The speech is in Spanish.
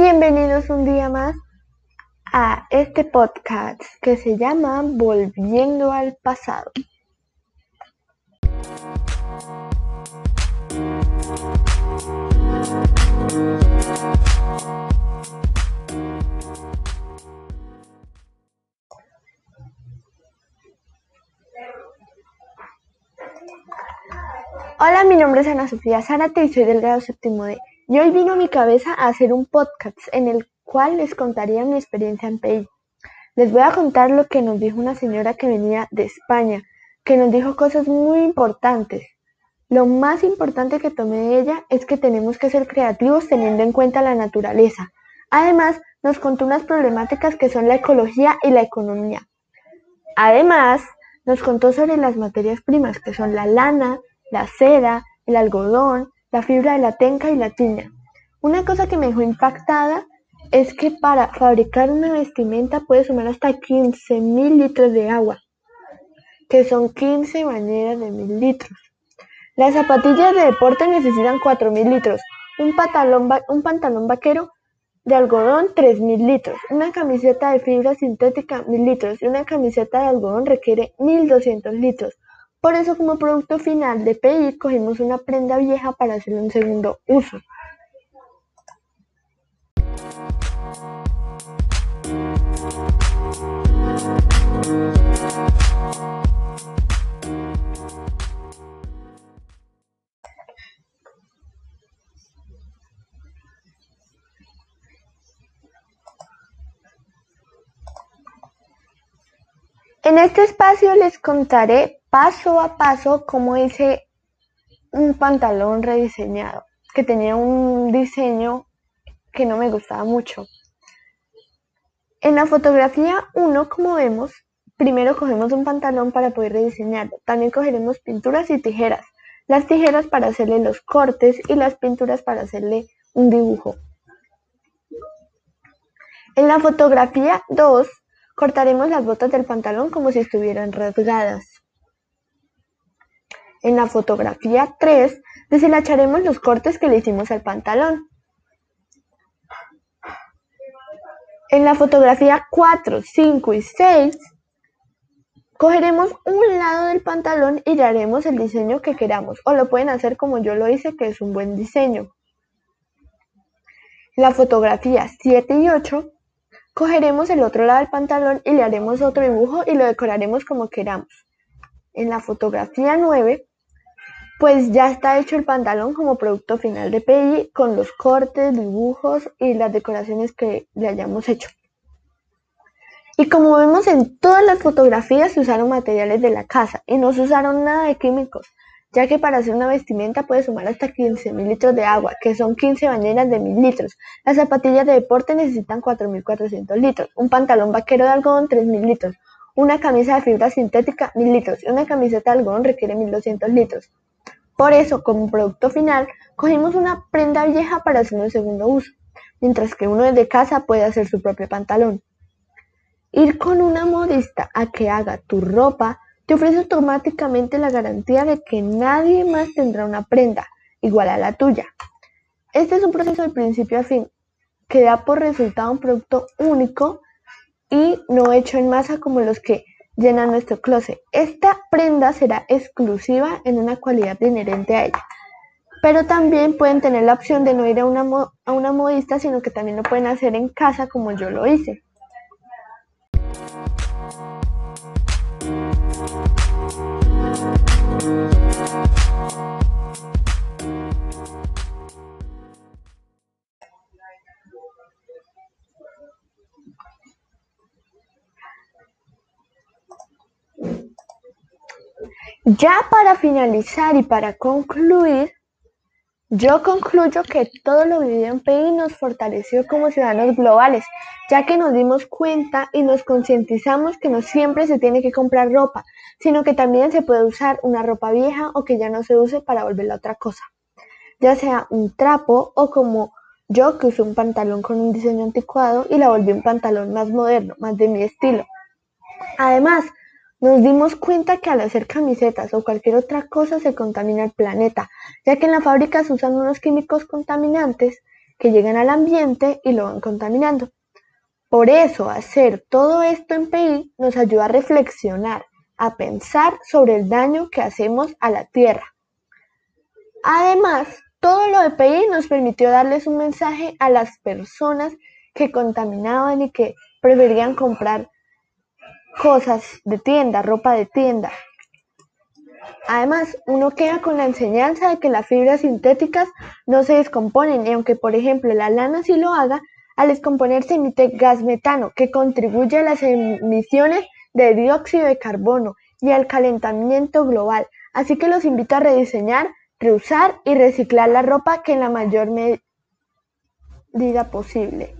Bienvenidos un día más a este podcast que se llama Volviendo al pasado. Hola, mi nombre es Ana Sofía Zárate y soy del grado séptimo D. Y hoy vino a mi cabeza a hacer un podcast en el cual les contaría mi experiencia en PI. Les voy a contar lo que nos dijo una señora que venía de España, que nos dijo cosas muy importantes. Lo más importante que tomé de ella es que tenemos que ser creativos teniendo en cuenta la naturaleza. Además, nos contó unas problemáticas que son la ecología y la economía. Además, nos contó sobre las materias primas que son la lana, la seda, el algodón, la fibra de la tenca y la tiña. Una cosa que me dejó impactada es que para fabricar una vestimenta puede sumar hasta 15.000 litros de agua, que son 15 bañeras de 1.000 litros. Las zapatillas de deporte necesitan 4.000 litros, un pantalón, un pantalón vaquero de algodón 3.000 litros, una camiseta de fibra sintética 1.000 litros y una camiseta de algodón requiere 1.200 litros. Por eso como producto final de PI cogimos una prenda vieja para hacerle un segundo uso. En este espacio les contaré paso a paso cómo hice un pantalón rediseñado, que tenía un diseño que no me gustaba mucho. En la fotografía 1, como vemos, primero cogemos un pantalón para poder rediseñarlo. También cogeremos pinturas y tijeras. Las tijeras para hacerle los cortes y las pinturas para hacerle un dibujo. En la fotografía 2, cortaremos las botas del pantalón como si estuvieran rasgadas. En la fotografía 3 deshilacharemos los cortes que le hicimos al pantalón. En la fotografía 4, 5 y 6 cogeremos un lado del pantalón y le haremos el diseño que queramos o lo pueden hacer como yo lo hice que es un buen diseño. En la fotografía 7 y 8 cogeremos el otro lado del pantalón y le haremos otro dibujo y lo decoraremos como queramos. En la fotografía 9 pues ya está hecho el pantalón como producto final de PI con los cortes, dibujos y las decoraciones que le hayamos hecho. Y como vemos en todas las fotografías se usaron materiales de la casa y no se usaron nada de químicos, ya que para hacer una vestimenta puede sumar hasta 15.000 litros de agua, que son 15 bañeras de 1.000 litros. Las zapatillas de deporte necesitan 4.400 litros, un pantalón vaquero de algodón 3.000 litros, una camisa de fibra sintética 1.000 litros y una camiseta de algodón requiere 1.200 litros. Por eso, como producto final, cogimos una prenda vieja para hacer un segundo uso, mientras que uno desde casa puede hacer su propio pantalón. Ir con una modista a que haga tu ropa te ofrece automáticamente la garantía de que nadie más tendrá una prenda igual a la tuya. Este es un proceso de principio a fin que da por resultado un producto único y no hecho en masa como los que llena nuestro closet. Esta prenda será exclusiva en una cualidad inherente a ella. Pero también pueden tener la opción de no ir a una, a una modista, sino que también lo pueden hacer en casa como yo lo hice. Ya para finalizar y para concluir, yo concluyo que todo lo vivido en PI nos fortaleció como ciudadanos globales, ya que nos dimos cuenta y nos concientizamos que no siempre se tiene que comprar ropa, sino que también se puede usar una ropa vieja o que ya no se use para volverla otra cosa, ya sea un trapo o como yo que usé un pantalón con un diseño anticuado y la volví un pantalón más moderno, más de mi estilo. Además, nos dimos cuenta que al hacer camisetas o cualquier otra cosa se contamina el planeta, ya que en la fábrica se usan unos químicos contaminantes que llegan al ambiente y lo van contaminando. Por eso, hacer todo esto en PI nos ayuda a reflexionar, a pensar sobre el daño que hacemos a la Tierra. Además, todo lo de PI nos permitió darles un mensaje a las personas que contaminaban y que preferían comprar cosas de tienda, ropa de tienda. Además, uno queda con la enseñanza de que las fibras sintéticas no se descomponen y aunque por ejemplo la lana sí lo haga, al descomponerse emite gas metano que contribuye a las emisiones de dióxido de carbono y al calentamiento global. Así que los invito a rediseñar, reusar y reciclar la ropa que en la mayor medida posible.